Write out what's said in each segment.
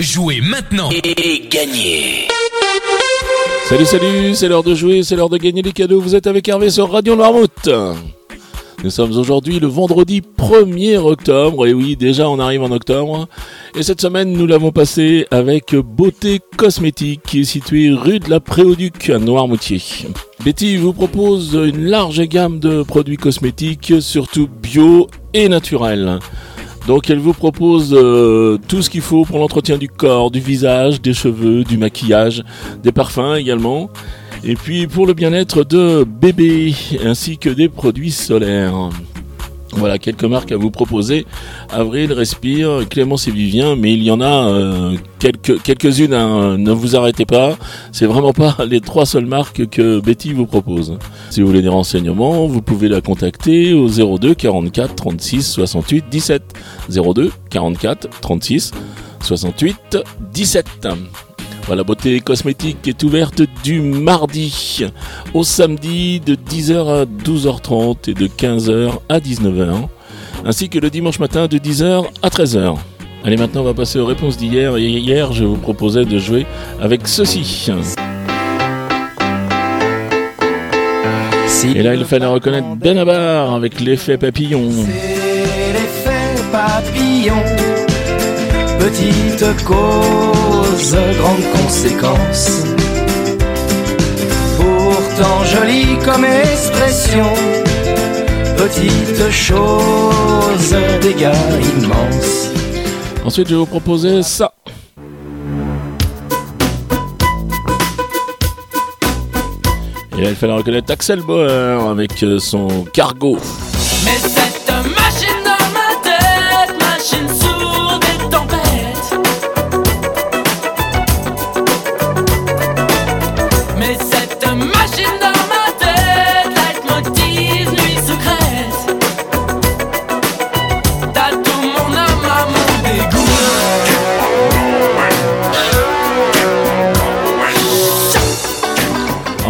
Jouez maintenant et gagnez Salut, salut, c'est l'heure de jouer, c'est l'heure de gagner des cadeaux. Vous êtes avec Hervé sur Radio Noirmouth. Nous sommes aujourd'hui le vendredi 1er octobre, et oui, déjà on arrive en octobre. Et cette semaine, nous l'avons passé avec Beauté Cosmétique, qui est située rue de la Préauduc à Noirmoutier. Betty vous propose une large gamme de produits cosmétiques, surtout bio et naturels. Donc elle vous propose euh, tout ce qu'il faut pour l'entretien du corps, du visage, des cheveux, du maquillage, des parfums également. Et puis pour le bien-être de bébé, ainsi que des produits solaires. Voilà quelques marques à vous proposer. Avril, Respire, Clémence et Vivien, mais il y en a euh, quelques quelques-unes. hein. Ne vous arrêtez pas. C'est vraiment pas les trois seules marques que Betty vous propose. Si vous voulez des renseignements, vous pouvez la contacter au 02 44 36 68 17. 02 44 36 68 17. Voilà, beauté cosmétique est ouverte du mardi au samedi de 10h à 12h30 et de 15h à 19h, ainsi que le dimanche matin de 10h à 13h. Allez, maintenant on va passer aux réponses d'hier. Hier, je vous proposais de jouer avec ceci. Et là, il fallait reconnaître Benabar avec l'effet papillon. C'est l'effet papillon. Petite cause, grande conséquence. Pourtant jolie comme expression. Petite chose, dégâts immenses. Ensuite, je vais vous proposer ça. Et là, il fallait reconnaître Axel Bauer avec euh, son cargo.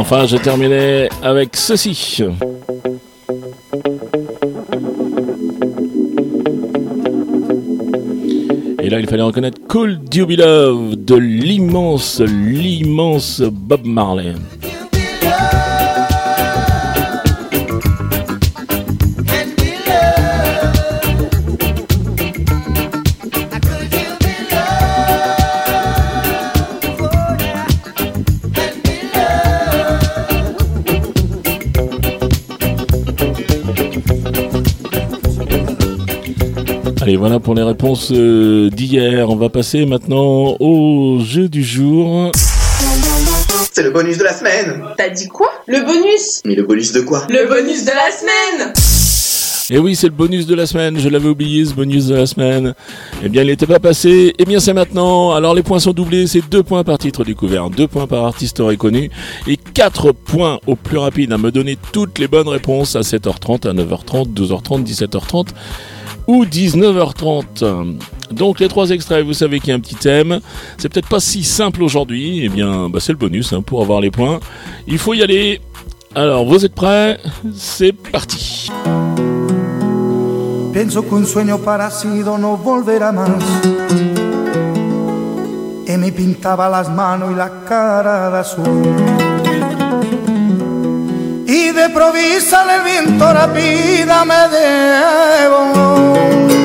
Enfin, je terminais avec ceci. Et là, il fallait reconnaître Cool Doobie Love de l'immense, l'immense Bob Marley. Allez, voilà pour les réponses euh, d'hier. On va passer maintenant au jeu du jour. C'est le bonus de la semaine T'as dit quoi? Le bonus Mais le bonus de quoi? Le bonus de la semaine Et oui, c'est le bonus de la semaine. Je l'avais oublié, ce bonus de la semaine. Eh bien, il n'était pas passé. Eh bien, c'est maintenant. Alors, les points sont doublés. C'est deux points par titre découvert, deux points par artiste reconnu et quatre points au plus rapide à me donner toutes les bonnes réponses à 7h30, à 9h30, 12h30, 17h30 ou 19h30. Donc les trois extraits, vous savez qu'il y a un petit thème. C'est peut-être pas si simple aujourd'hui. Eh bien, bah, c'est le bonus hein, pour avoir les points. Il faut y aller. Alors, vous êtes prêts? C'est parti. De provisa el viento rápida me debo.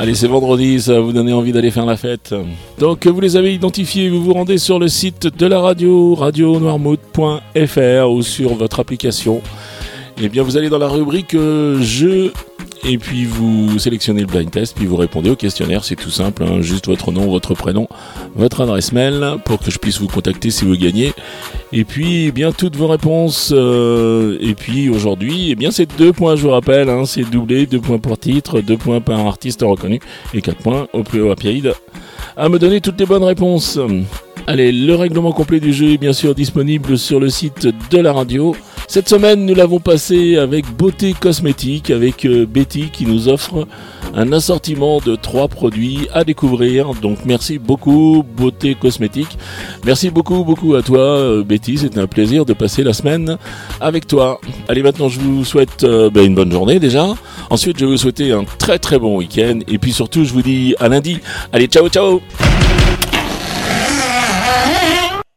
Allez, c'est vendredi, ça va vous donner envie d'aller faire la fête. Donc, vous les avez identifiés, vous vous rendez sur le site de la radio, radionoirmouth.fr ou sur votre application. Et bien, vous allez dans la rubrique euh, jeux et puis vous sélectionnez le blind test, puis vous répondez au questionnaire, c'est tout simple, hein, juste votre nom, votre prénom, votre adresse mail pour que je puisse vous contacter si vous gagnez. Et puis eh bien toutes vos réponses. euh, et puis aujourd'hui, eh bien c'est deux points, je vous rappelle, hein, c'est doublé, deux points pour titre, deux points par artiste reconnu et quatre points au plus rapide à me donner toutes les bonnes réponses. Allez, le règlement complet du jeu est bien sûr disponible sur le site de la radio Cette semaine, nous l'avons passé avec Beauté Cosmétique, avec euh, Betty qui nous offre un assortiment de trois produits à découvrir. Donc merci beaucoup Beauté Cosmétique. Merci beaucoup, beaucoup à toi euh, Betty. C'était un plaisir de passer la semaine avec toi. Allez, maintenant je vous souhaite euh, ben, une bonne journée déjà. Ensuite, je vais vous souhaiter un très très bon week-end. Et puis surtout, je vous dis à lundi. Allez, ciao, ciao